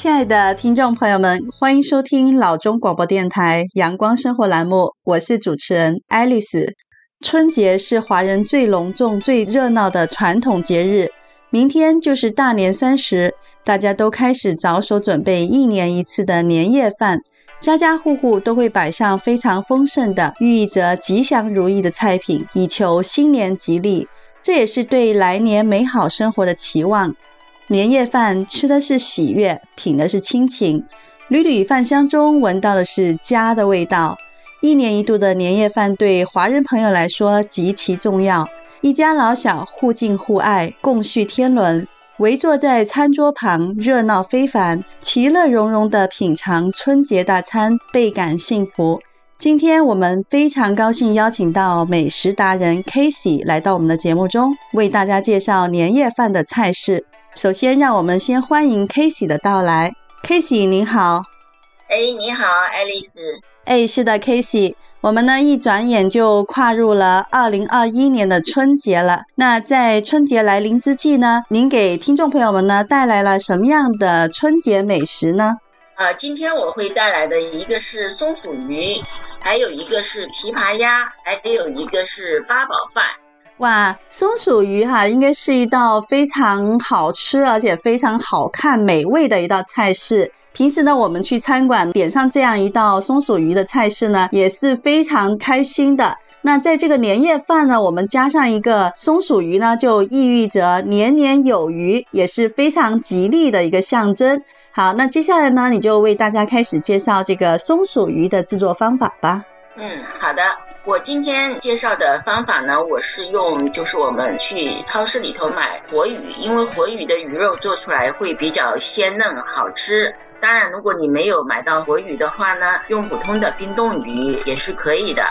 亲爱的听众朋友们，欢迎收听老中广播电台阳光生活栏目，我是主持人爱丽丝。春节是华人最隆重、最热闹的传统节日，明天就是大年三十，大家都开始着手准备一年一次的年夜饭，家家户户都会摆上非常丰盛的、寓意着吉祥如意的菜品，以求新年吉利。这也是对来年美好生活的期望。年夜饭吃的是喜悦，品的是亲情，缕缕饭香中闻到的是家的味道。一年一度的年夜饭对华人朋友来说极其重要，一家老小互敬互爱，共叙天伦，围坐在餐桌旁，热闹非凡，其乐融融地品尝春节大餐，倍感幸福。今天我们非常高兴邀请到美食达人 Casey 来到我们的节目中，为大家介绍年夜饭的菜式。首先，让我们先欢迎 k a s e y 的到来。k a s e y 您好。哎，你好，爱丽丝。哎，是的 k a s e y。我们呢，一转眼就跨入了二零二一年的春节了。那在春节来临之际呢，您给听众朋友们呢带来了什么样的春节美食呢？呃，今天我会带来的一个是松鼠鱼，还有一个是琵琶鸭，还有一个是八宝饭。哇，松鼠鱼哈，应该是一道非常好吃而且非常好看、美味的一道菜式。平时呢，我们去餐馆点上这样一道松鼠鱼的菜式呢，也是非常开心的。那在这个年夜饭呢，我们加上一个松鼠鱼呢，就寓意着年年有余，也是非常吉利的一个象征。好，那接下来呢，你就为大家开始介绍这个松鼠鱼的制作方法吧。嗯，好的。我今天介绍的方法呢，我是用就是我们去超市里头买活鱼，因为活鱼的鱼肉做出来会比较鲜嫩好吃。当然，如果你没有买到活鱼的话呢，用普通的冰冻鱼也是可以的。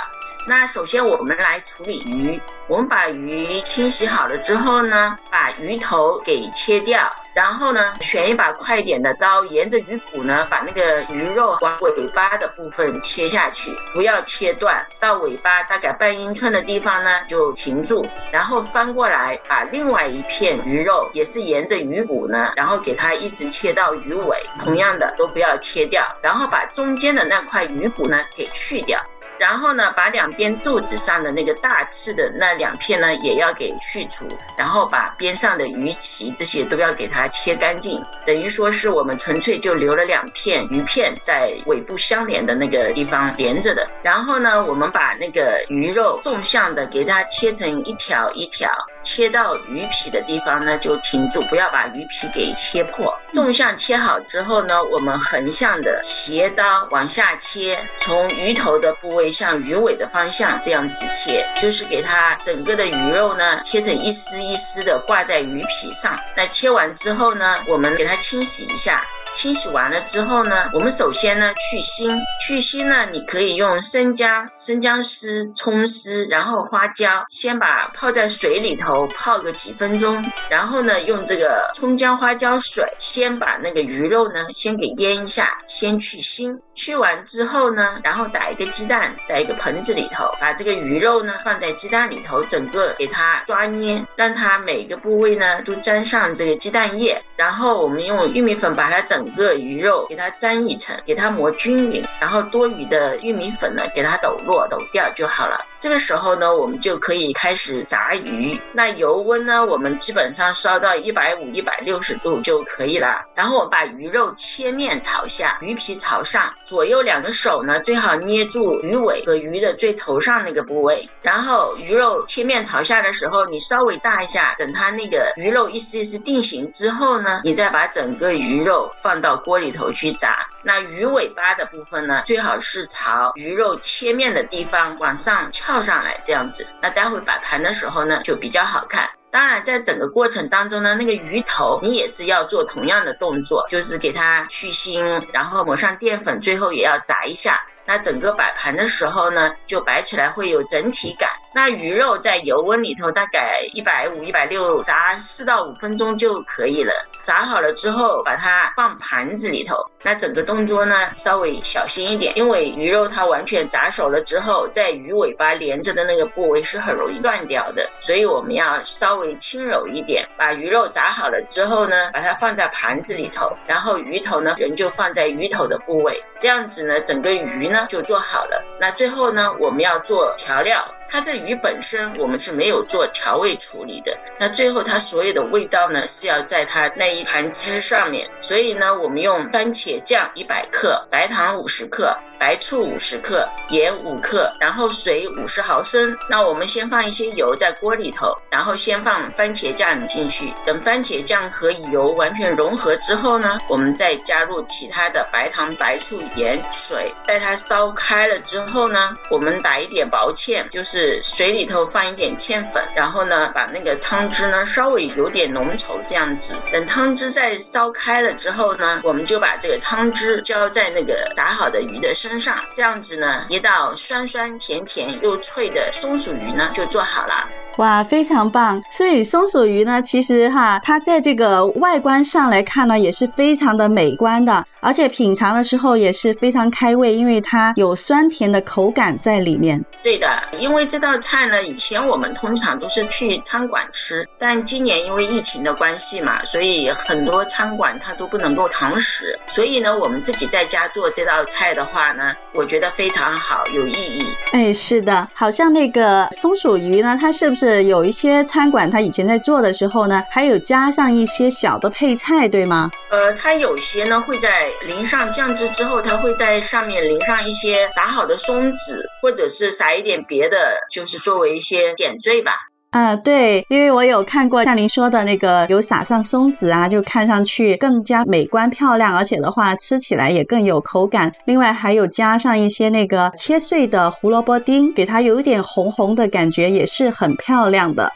那首先我们来处理鱼，我们把鱼清洗好了之后呢，把鱼头给切掉。然后呢，选一把快一点的刀，沿着鱼骨呢，把那个鱼肉往尾巴的部分切下去，不要切断，到尾巴大概半英寸的地方呢就停住，然后翻过来，把另外一片鱼肉也是沿着鱼骨呢，然后给它一直切到鱼尾，同样的都不要切掉，然后把中间的那块鱼骨呢给去掉。然后呢，把两边肚子上的那个大刺的那两片呢，也要给去除。然后把边上的鱼鳍这些都要给它切干净。等于说是我们纯粹就留了两片鱼片在尾部相连的那个地方连着的。然后呢，我们把那个鱼肉纵向的给它切成一条一条，切到鱼皮的地方呢就停住，不要把鱼皮给切破。纵向切好之后呢，我们横向的斜刀往下切，从鱼头的部位。像鱼尾的方向这样子切，就是给它整个的鱼肉呢切成一丝一丝的挂在鱼皮上。那切完之后呢，我们给它清洗一下。清洗完了之后呢，我们首先呢去腥，去腥呢你可以用生姜、生姜丝、葱丝，然后花椒，先把泡在水里头泡个几分钟，然后呢用这个葱姜花椒水先把那个鱼肉呢先给腌一下，先去腥。去完之后呢，然后打一个鸡蛋在一个盆子里头，把这个鱼肉呢放在鸡蛋里头，整个给它抓捏，让它每个部位呢都沾上这个鸡蛋液，然后我们用玉米粉把它整。整个鱼肉给它粘一层，给它磨均匀，然后多余的玉米粉呢，给它抖落抖掉就好了。这个时候呢，我们就可以开始炸鱼。那油温呢，我们基本上烧到一百五、一百六十度就可以了。然后我们把鱼肉切面朝下，鱼皮朝上，左右两个手呢，最好捏住鱼尾和鱼的最头上那个部位。然后鱼肉切面朝下的时候，你稍微炸一下，等它那个鱼肉一丝一丝定型之后呢，你再把整个鱼肉放放到锅里头去炸。那鱼尾巴的部分呢，最好是朝鱼肉切面的地方往上翘上来，这样子。那待会摆盘的时候呢，就比较好看。当然，在整个过程当中呢，那个鱼头你也是要做同样的动作，就是给它去腥，然后抹上淀粉，最后也要炸一下。那整个摆盘的时候呢，就摆起来会有整体感。那鱼肉在油温里头大概一百五、一百六炸四到五分钟就可以了。炸好了之后，把它放盘子里头。那整个动作呢，稍微小心一点，因为鱼肉它完全炸熟了之后，在鱼尾巴连着的那个部位是很容易断掉的，所以我们要稍微轻柔一点。把鱼肉炸好了之后呢，把它放在盘子里头，然后鱼头呢，人就放在鱼头的部位，这样子呢，整个鱼呢就做好了。那最后呢，我们要做调料。它这鱼本身我们是没有做调味处理的，那最后它所有的味道呢是要在它那一盘汁上面，所以呢，我们用番茄酱一百克，白糖五十克。白醋五十克，盐五克，然后水五十毫升。那我们先放一些油在锅里头，然后先放番茄酱进去。等番茄酱和油完全融合之后呢，我们再加入其他的白糖、白醋、盐、水。待它烧开了之后呢，我们打一点薄芡，就是水里头放一点芡粉，然后呢，把那个汤汁呢稍微有点浓稠这样子。等汤汁再烧开了之后呢，我们就把这个汤汁浇在那个炸好的鱼的身上。身上这样子呢，一道酸酸甜甜又脆的松鼠鱼呢就做好了。哇，非常棒！所以松鼠鱼呢，其实哈，它在这个外观上来看呢，也是非常的美观的，而且品尝的时候也是非常开胃，因为它有酸甜的口感在里面。对的，因为这道菜呢，以前我们通常都是去餐馆吃，但今年因为疫情的关系嘛，所以很多餐馆它都不能够堂食，所以呢，我们自己在家做这道菜的话呢，我觉得非常好，有意义。哎，是的，好像那个松鼠鱼呢，它是不是？有一些餐馆，它以前在做的时候呢，还有加上一些小的配菜，对吗？呃，它有些呢会在淋上酱汁之后，它会在上面淋上一些炸好的松子，或者是撒一点别的，就是作为一些点缀吧。啊，对，因为我有看过像您说的那个，有撒上松子啊，就看上去更加美观漂亮，而且的话吃起来也更有口感。另外还有加上一些那个切碎的胡萝卜丁，给它有一点红红的感觉，也是很漂亮的。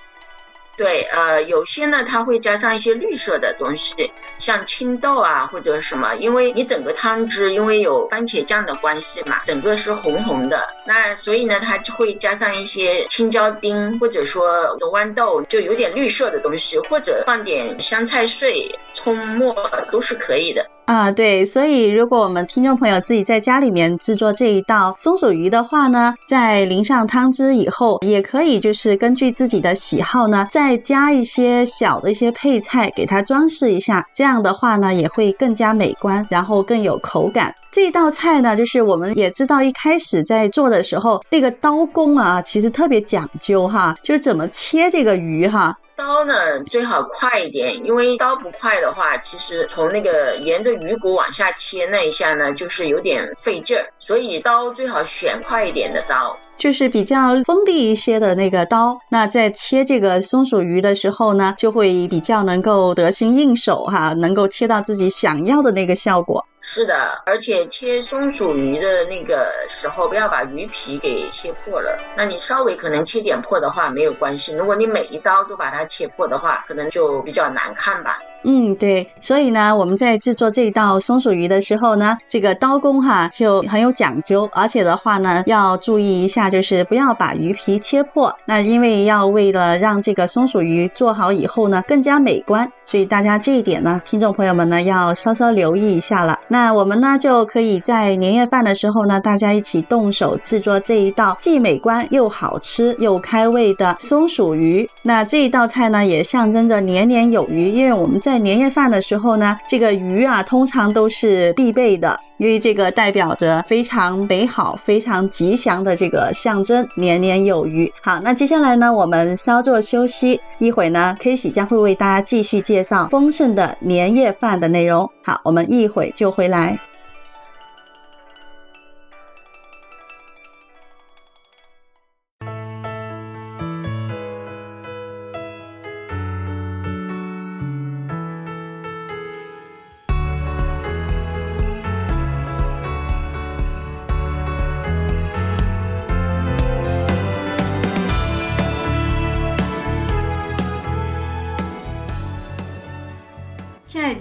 对，呃，有些呢，它会加上一些绿色的东西，像青豆啊或者什么，因为你整个汤汁因为有番茄酱的关系嘛，整个是红红的，那所以呢，它就会加上一些青椒丁或者说豌豆，就有点绿色的东西，或者放点香菜碎、葱末都是可以的。啊，对，所以如果我们听众朋友自己在家里面制作这一道松鼠鱼的话呢，在淋上汤汁以后，也可以就是根据自己的喜好呢，再加一些小的一些配菜给它装饰一下，这样的话呢，也会更加美观，然后更有口感。这一道菜呢，就是我们也知道一开始在做的时候，那个刀工啊，其实特别讲究哈，就是怎么切这个鱼哈。刀呢最好快一点，因为刀不快的话，其实从那个沿着鱼骨往下切那一下呢，就是有点费劲儿，所以刀最好选快一点的刀，就是比较锋利一些的那个刀。那在切这个松鼠鱼的时候呢，就会比较能够得心应手哈，能够切到自己想要的那个效果。是的，而且切松鼠鱼的那个时候，不要把鱼皮给切破了。那你稍微可能切点破的话没有关系，如果你每一刀都把它切破的话，可能就比较难看吧。嗯，对，所以呢，我们在制作这道松鼠鱼的时候呢，这个刀工哈就很有讲究，而且的话呢，要注意一下，那就是不要把鱼皮切破。那因为要为了让这个松鼠鱼做好以后呢，更加美观，所以大家这一点呢，听众朋友们呢要稍稍留意一下了。那我们呢就可以在年夜饭的时候呢，大家一起动手制作这一道既美观又好吃又开胃的松鼠鱼。那这一道菜呢，也象征着年年有余，因为我们在年夜饭的时候呢，这个鱼啊，通常都是必备的，因为这个代表着非常美好、非常吉祥的这个象征，年年有余。好，那接下来呢，我们稍作休息，一会呢，K 喜将会为大家继续介绍丰盛的年夜饭的内容。好，我们一会就回来。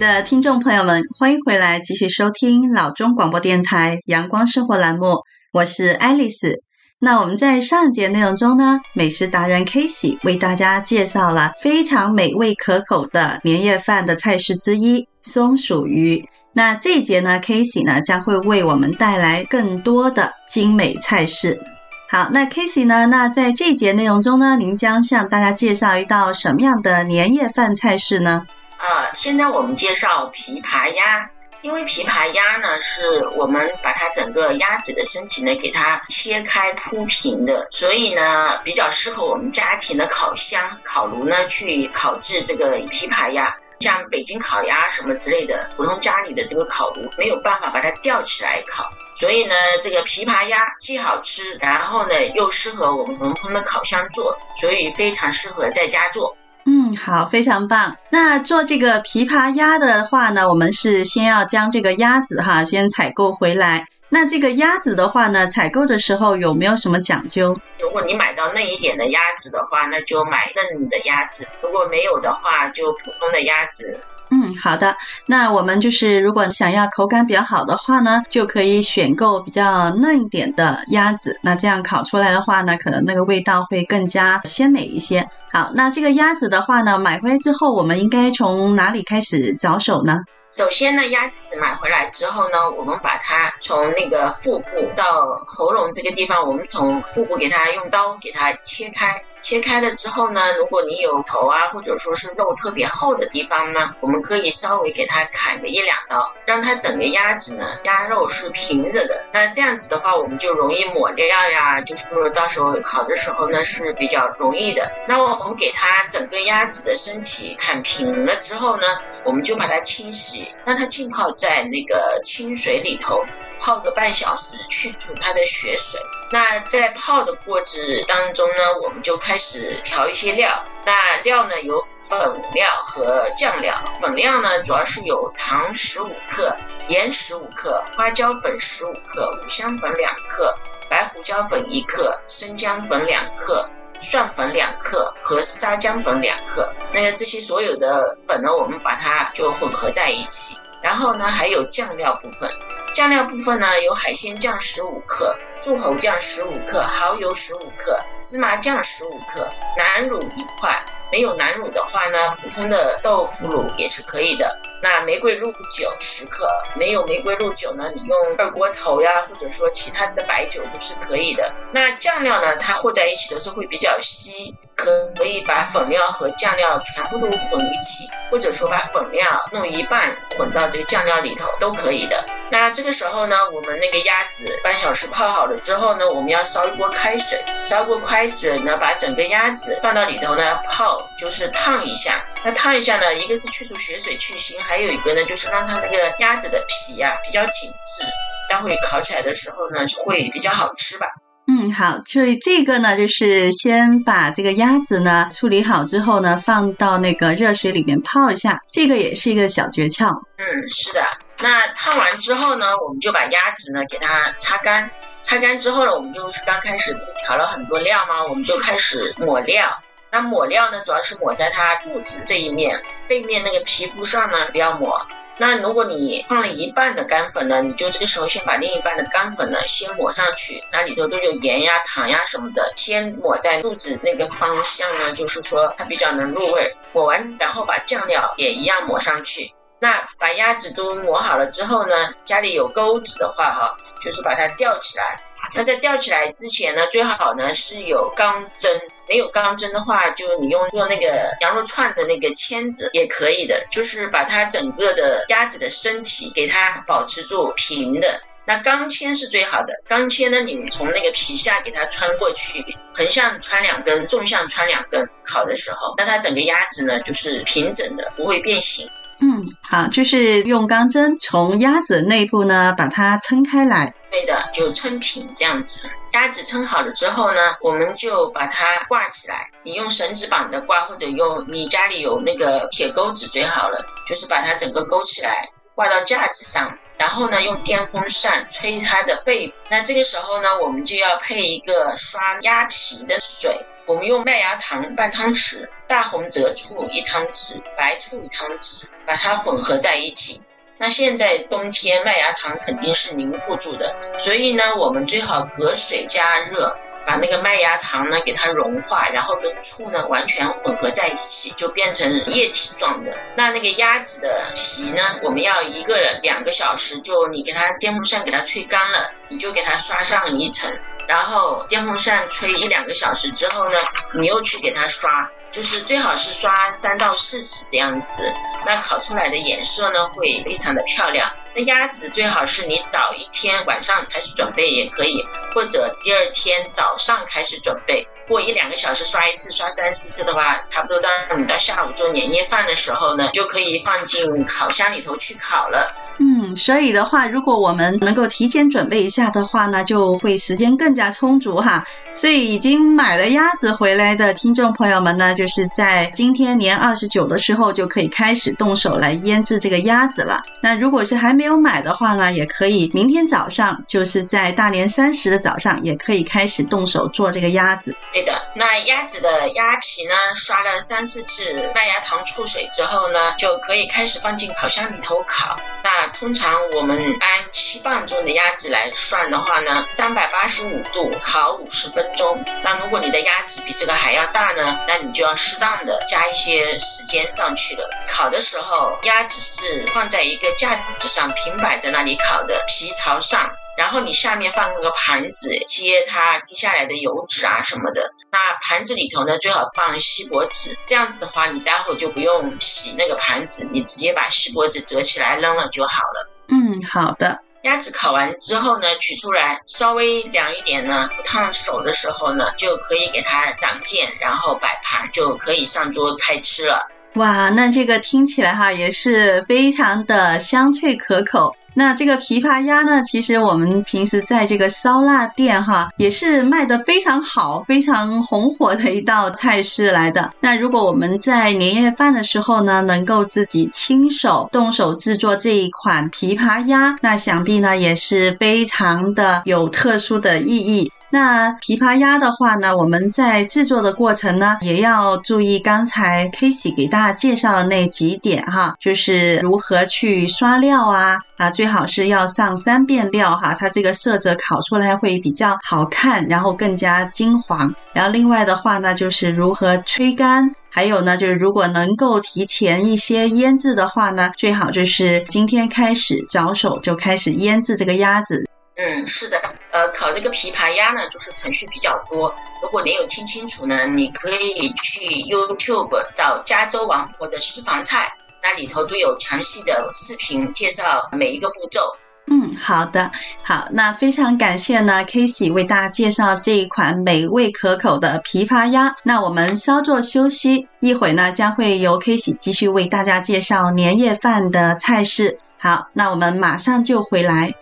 的听众朋友们，欢迎回来继续收听老中广播电台阳光生活栏目，我是爱丽丝。那我们在上一节内容中呢，美食达人 Casey 为大家介绍了非常美味可口的年夜饭的菜式之一——松鼠鱼。那这一节呢，Casey 呢将会为我们带来更多的精美菜式。好，那 Casey 呢，那在这节内容中呢，您将向大家介绍一道什么样的年夜饭菜式呢？呃，现在我们介绍琵琶鸭。因为琵琶鸭呢，是我们把它整个鸭子的身体呢，给它切开铺平的，所以呢，比较适合我们家庭的烤箱、烤炉呢去烤制这个琵琶鸭。像北京烤鸭什么之类的，普通家里的这个烤炉没有办法把它吊起来烤，所以呢，这个琵琶鸭既好吃，然后呢又适合我们普通的烤箱做，所以非常适合在家做。嗯，好，非常棒。那做这个琵琶鸭的话呢，我们是先要将这个鸭子哈先采购回来。那这个鸭子的话呢，采购的时候有没有什么讲究？如果你买到嫩一点的鸭子的话，那就买嫩的鸭子；如果没有的话，就普通的鸭子。嗯，好的。那我们就是如果想要口感比较好的话呢，就可以选购比较嫩一点的鸭子。那这样烤出来的话呢，可能那个味道会更加鲜美一些。好，那这个鸭子的话呢，买回来之后，我们应该从哪里开始着手呢？首先呢，鸭子买回来之后呢，我们把它从那个腹部到喉咙这个地方，我们从腹部给它用刀给它切开。切开了之后呢，如果你有头啊，或者说是肉特别厚的地方呢，我们可以稍微给它砍个一两刀，让它整个鸭子呢，鸭肉是平着的。那这样子的话，我们就容易抹料呀，就是说到时候烤的时候呢是比较容易的。那我我们给它整个鸭子的身体砍平了之后呢，我们就把它清洗，让它浸泡在那个清水里头，泡个半小时，去除它的血水。那在泡的过程当中呢，我们就开始调一些料。那料呢，有粉料和酱料。粉料呢，主要是有糖十五克、盐十五克、花椒粉十五克、五香粉两克、白胡椒粉一克、生姜粉两克。蒜粉两克和沙姜粉两克，那这些所有的粉呢，我们把它就混合在一起。然后呢，还有酱料部分，酱料部分呢，有海鲜酱十五克，柱侯酱十五克，蚝油十五克，芝麻酱十五克，南乳一块。没有南乳的话呢，普通的豆腐乳也是可以的。那玫瑰露酒十克，没有玫瑰露酒呢，你用二锅头呀，或者说其他的白酒都是可以的。那酱料呢，它和在一起的时候会比较稀，可可以把粉料和酱料全部都混一起，或者说把粉料弄一半混到这个酱料里头都可以的。那这个时候呢，我们那个鸭子半小时泡好了之后呢，我们要烧一锅开水，烧锅开水呢，把整个鸭子放到里头呢泡。就是烫一下，那烫一下呢，一个是去除血水去腥，还有一个呢，就是让它那个鸭子的皮啊比较紧致，待会烤起来的时候呢会比较好吃吧。嗯，好，所以这个呢，就是先把这个鸭子呢处理好之后呢，放到那个热水里面泡一下，这个也是一个小诀窍。嗯，是的。那烫完之后呢，我们就把鸭子呢给它擦干，擦干之后呢，我们就是刚开始不是调了很多料吗？我们就开始抹料。那抹料呢，主要是抹在它肚子这一面，背面那个皮肤上呢不要抹。那如果你放了一半的干粉呢，你就这个时候先把另一半的干粉呢先抹上去，那里头都有盐呀、糖呀什么的，先抹在肚子那个方向呢，就是说它比较能入味。抹完，然后把酱料也一样抹上去。那把鸭子都抹好了之后呢，家里有钩子的话哈，就是把它吊起来。那在吊起来之前呢，最好呢是有钢针。没有钢针的话，就你用做那个羊肉串的那个签子也可以的，就是把它整个的鸭子的身体给它保持住平的。那钢签是最好的，钢签呢，你从那个皮下给它穿过去，横向穿两根，纵向穿两根，烤的时候，那它整个鸭子呢就是平整的，不会变形。嗯，好，就是用钢针从鸭子内部呢把它撑开来，对的，就撑平这样子。鸭子称好了之后呢，我们就把它挂起来。你用绳子绑的挂，或者用你家里有那个铁钩子最好了，就是把它整个勾起来，挂到架子上。然后呢，用电风扇吹它的背。那这个时候呢，我们就要配一个刷鸭皮的水。我们用麦芽糖半汤匙，大红浙醋一汤匙，白醋一汤匙，把它混合在一起。那现在冬天麦芽糖肯定是凝固住的，所以呢，我们最好隔水加热。把那个麦芽糖呢给它融化，然后跟醋呢完全混合在一起，就变成液体状的。那那个鸭子的皮呢，我们要一个两个小时，就你给它电风扇给它吹干了，你就给它刷上一层，然后电风扇吹一两个小时之后呢，你又去给它刷。就是最好是刷三到四次这样子，那烤出来的颜色呢会非常的漂亮。那鸭子最好是你早一天晚上开始准备也可以，或者第二天早上开始准备。过一两个小时刷一次，刷三四次的话，差不多到你到下午做年夜饭的时候呢，就可以放进烤箱里头去烤了。嗯，所以的话，如果我们能够提前准备一下的话呢，就会时间更加充足哈。所以已经买了鸭子回来的听众朋友们呢，就是在今天年二十九的时候就可以开始动手来腌制这个鸭子了。那如果是还没有买的话呢，也可以明天早上，就是在大年三十的早上，也可以开始动手做这个鸭子。对的，那鸭子的鸭皮呢，刷了三四次麦芽糖醋水之后呢，就可以开始放进烤箱里头烤。那通常我们按七磅重的鸭子来算的话呢，三百八十五度烤五十分分钟。那如果你的鸭子比这个还要大呢，那你就要适当的加一些时间上去了。烤的时候，鸭子是放在一个架子上平摆在那里烤的，皮朝上。然后你下面放个盘子，接它滴下来的油脂啊什么的。那盘子里头呢，最好放锡箔纸，这样子的话，你待会儿就不用洗那个盘子，你直接把锡箔纸折起来扔了就好了。嗯，好的。鸭子烤完之后呢，取出来稍微凉一点呢，不烫手的时候呢，就可以给它长剑，然后摆盘，就可以上桌开吃了。哇，那这个听起来哈也是非常的香脆可口。那这个琵琶鸭呢，其实我们平时在这个烧腊店哈，也是卖的非常好、非常红火的一道菜式来的。那如果我们在年夜饭的时候呢，能够自己亲手动手制作这一款琵琶鸭，那想必呢也是非常的有特殊的意义。那琵琶鸭的话呢，我们在制作的过程呢，也要注意刚才 Casey 给大家介绍的那几点哈，就是如何去刷料啊，啊，最好是要上三遍料哈，它这个色泽烤出来会比较好看，然后更加金黄。然后另外的话呢，就是如何吹干，还有呢，就是如果能够提前一些腌制的话呢，最好就是今天开始着手就开始腌制这个鸭子。嗯，是的，呃，烤这个琵琶鸭呢，就是程序比较多。如果没有听清楚呢，你可以去 YouTube 找加州王婆的私房菜，那里头都有详细的视频介绍每一个步骤。嗯，好的，好，那非常感谢呢，Casey 为大家介绍这一款美味可口的琵琶鸭。那我们稍作休息，一会呢将会由 Casey 继续为大家介绍年夜饭的菜式。好，那我们马上就回来。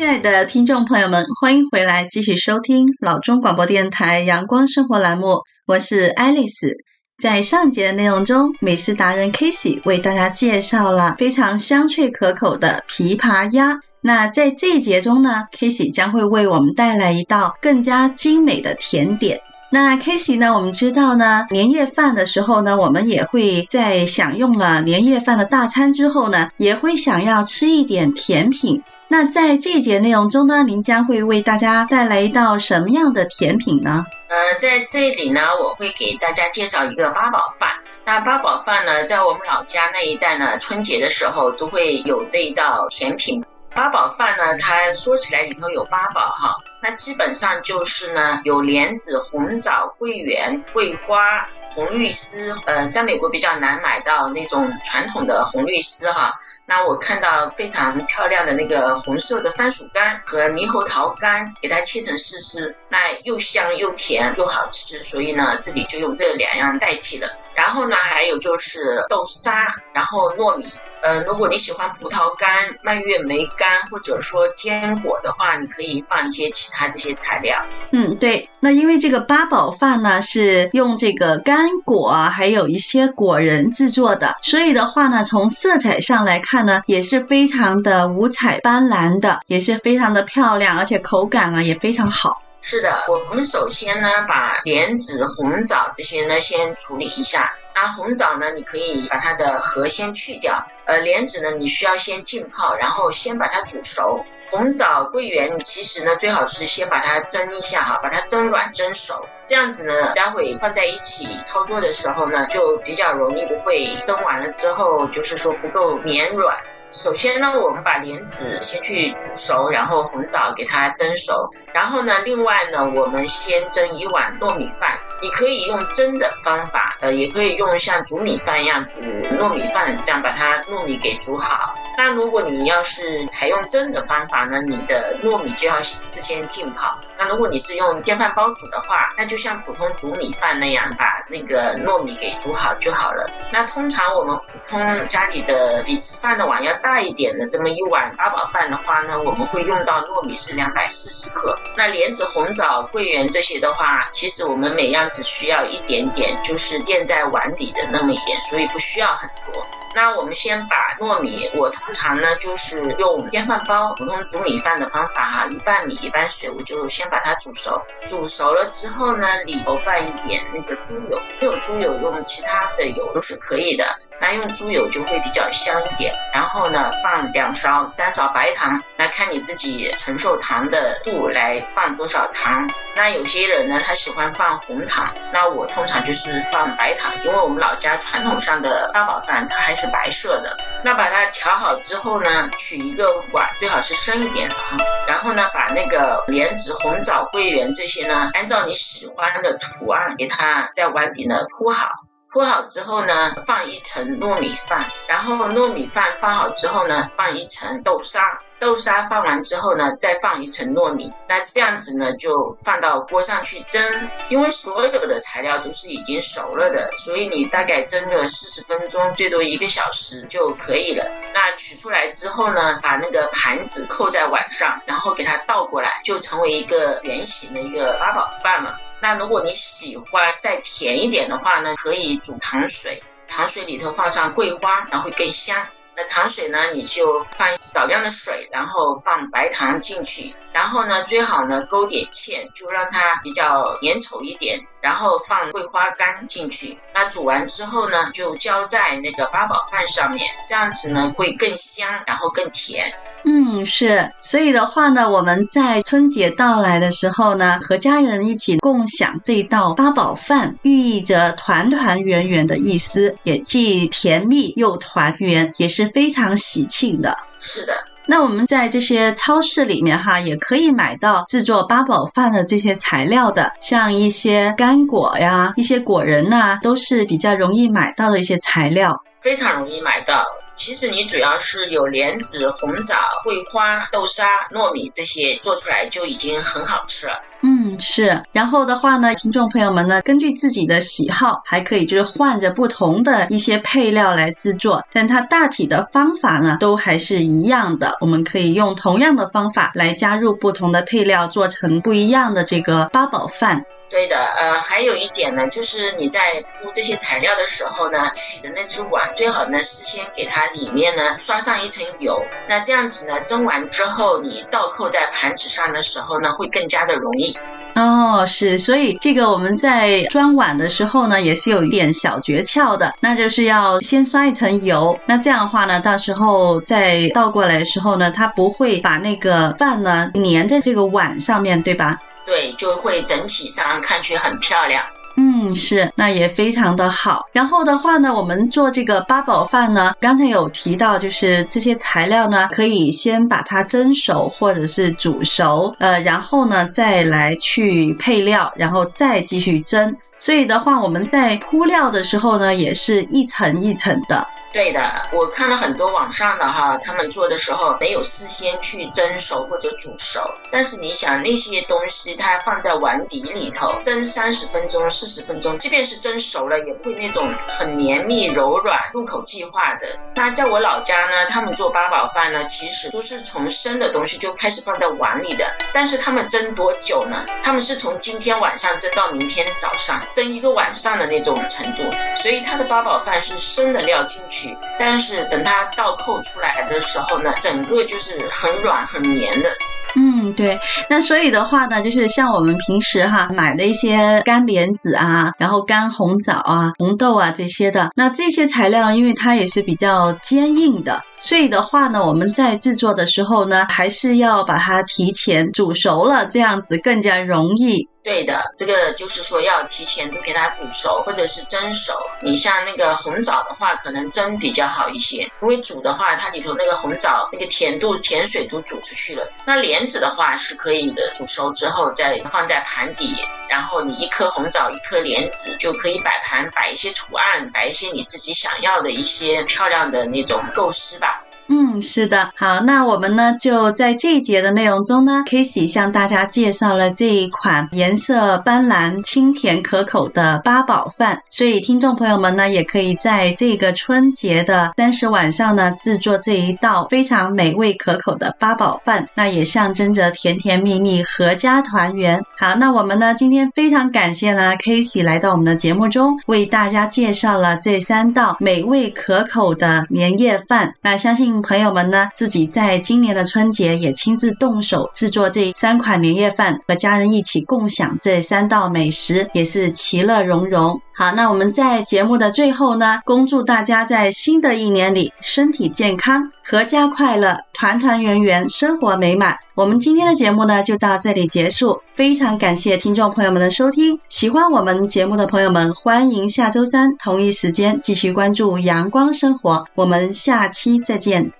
亲爱的听众朋友们，欢迎回来继续收听老中广播电台阳光生活栏目，我是爱丽丝。在上节的内容中，美食达人 Casey 为大家介绍了非常香脆可口的琵琶鸭。那在这一节中呢，Casey 将会为我们带来一道更加精美的甜点。那 Casey 呢，我们知道呢，年夜饭的时候呢，我们也会在享用了年夜饭的大餐之后呢，也会想要吃一点甜品。那在这一节内容中呢，您将会为大家带来一道什么样的甜品呢？呃，在这里呢，我会给大家介绍一个八宝饭。那八宝饭呢，在我们老家那一带呢，春节的时候都会有这一道甜品。八宝饭呢，它说起来里头有八宝哈，那基本上就是呢，有莲子、红枣、桂圆、桂花、红绿丝。呃，在美国比较难买到那种传统的红绿丝哈。那我看到非常漂亮的那个红色的番薯干和猕猴桃干，给它切成丝丝，那又香又甜又好吃，所以呢，这里就用这两样代替了。然后呢，还有就是豆沙，然后糯米。呃，如果你喜欢葡萄干、蔓越莓干，或者说坚果的话，你可以放一些其他这些材料。嗯，对。那因为这个八宝饭呢，是用这个干果，还有一些果仁制作的，所以的话呢，从色彩上来看呢，也是非常的五彩斑斓的，也是非常的漂亮，而且口感啊也非常好。是的，我们首先呢，把莲子、红枣这些呢先处理一下。那红枣呢，你可以把它的核先去掉。呃，莲子呢，你需要先浸泡，然后先把它煮熟。红枣、桂圆，其实呢，最好是先把它蒸一下哈，把它蒸软、蒸熟，这样子呢，待会放在一起操作的时候呢，就比较容易不会蒸完了之后，就是说不够绵软。首先呢，我们把莲子先去煮熟，然后红枣给它蒸熟，然后呢，另外呢，我们先蒸一碗糯米饭。你可以用蒸的方法，呃，也可以用像煮米饭一样煮糯米饭，这样把它糯米给煮好。那如果你要是采用蒸的方法呢，你的糯米就要事先浸泡。那如果你是用电饭煲煮的话，那就像普通煮米饭那样，把那个糯米给煮好就好了。那通常我们普通家里的比吃饭的碗要大一点的这么一碗八宝饭的话呢，我们会用到糯米是两百四十克。那莲子、红枣、桂圆这些的话，其实我们每样只需要一点点，就是垫在碗底的那么一点，所以不需要很多。那我们先把糯米，我通常呢就是用电饭煲普通煮米饭的方法哈，一半米一半水，我就先把它煮熟。煮熟了之后呢，里头放一点那个猪油，没有猪油用其他的油都是可以的。那用猪油就会比较香一点，然后呢，放两勺、三勺白糖，来看你自己承受糖的度来放多少糖。那有些人呢，他喜欢放红糖，那我通常就是放白糖，因为我们老家传统上的八宝饭它还是白色的。那把它调好之后呢，取一个碗，最好是深一点的哈，然后呢，把那个莲子、红枣、桂圆这些呢，按照你喜欢的图案给它在碗底呢铺好。铺好之后呢，放一层糯米饭，然后糯米饭放好之后呢，放一层豆沙，豆沙放完之后呢，再放一层糯米，那这样子呢，就放到锅上去蒸。因为所有的材料都是已经熟了的，所以你大概蒸个四十分钟，最多一个小时就可以了。那取出来之后呢，把那个盘子扣在碗上，然后给它倒过来，就成为一个圆形的一个八宝饭了。那如果你喜欢再甜一点的话呢，可以煮糖水，糖水里头放上桂花，然后会更香。那糖水呢，你就放少量的水，然后放白糖进去，然后呢，最好呢勾点芡，就让它比较粘稠一点，然后放桂花干进去。那煮完之后呢，就浇在那个八宝饭上面，这样子呢会更香，然后更甜。嗯，是，所以的话呢，我们在春节到来的时候呢，和家人一起共享这道八宝饭，寓意着团团圆圆的意思，也既甜蜜又团圆，也是非常喜庆的。是的，那我们在这些超市里面哈，也可以买到制作八宝饭的这些材料的，像一些干果呀、一些果仁呐、啊，都是比较容易买到的一些材料，非常容易买到。其实你主要是有莲子、红枣、桂花、豆沙、糯米这些做出来就已经很好吃了。嗯，是。然后的话呢，听众朋友们呢，根据自己的喜好，还可以就是换着不同的一些配料来制作，但它大体的方法呢，都还是一样的。我们可以用同样的方法来加入不同的配料，做成不一样的这个八宝饭。对的，呃，还有一点呢，就是你在铺这些材料的时候呢，取的那只碗最好呢，事先给它里面呢刷上一层油，那这样子呢，蒸完之后你倒扣在盘子上的时候呢，会更加的容易。哦，是，所以这个我们在装碗的时候呢，也是有一点小诀窍的，那就是要先刷一层油，那这样的话呢，到时候再倒过来的时候呢，它不会把那个饭呢粘在这个碗上面，对吧？对，就会整体上看去很漂亮。嗯，是，那也非常的好。然后的话呢，我们做这个八宝饭呢，刚才有提到，就是这些材料呢，可以先把它蒸熟或者是煮熟，呃，然后呢再来去配料，然后再继续蒸。所以的话，我们在铺料的时候呢，也是一层一层的。对的，我看了很多网上的哈，他们做的时候没有事先去蒸熟或者煮熟。但是你想那些东西，它放在碗底里头蒸三十分钟、四十分钟，即便是蒸熟了，也会那种很绵密、柔软、入口即化的。那在我老家呢，他们做八宝饭呢，其实都是从生的东西就开始放在碗里的。但是他们蒸多久呢？他们是从今天晚上蒸到明天早上，蒸一个晚上的那种程度。所以它的八宝饭是生的料进去。但是等它倒扣出来的时候呢，整个就是很软很绵的。嗯，对。那所以的话呢，就是像我们平时哈买的一些干莲子啊，然后干红枣啊、红豆啊这些的，那这些材料因为它也是比较坚硬的，所以的话呢，我们在制作的时候呢，还是要把它提前煮熟了，这样子更加容易。对的，这个就是说要提前都给它煮熟，或者是蒸熟。你像那个红枣的话，可能蒸比较好一些，因为煮的话，它里头那个红枣那个甜度、甜水都煮出去了。那莲子的话是可以的，煮熟之后再放在盘底，然后你一颗红枣，一颗莲子就可以摆盘，摆一些图案，摆一些你自己想要的一些漂亮的那种构思吧。嗯，是的，好，那我们呢就在这一节的内容中呢，Casey 向大家介绍了这一款颜色斑斓、清甜可口的八宝饭。所以听众朋友们呢，也可以在这个春节的三十晚上呢，制作这一道非常美味可口的八宝饭，那也象征着甜甜蜜蜜、阖家团圆。好，那我们呢今天非常感谢呢 Casey 来到我们的节目中，为大家介绍了这三道美味可口的年夜饭。那相信。朋友们呢，自己在今年的春节也亲自动手制作这三款年夜饭，和家人一起共享这三道美食，也是其乐融融。好，那我们在节目的最后呢，恭祝大家在新的一年里身体健康、阖家快乐、团团圆圆、生活美满。我们今天的节目呢，就到这里结束。非常感谢听众朋友们的收听，喜欢我们节目的朋友们，欢迎下周三同一时间继续关注阳光生活。我们下期再见。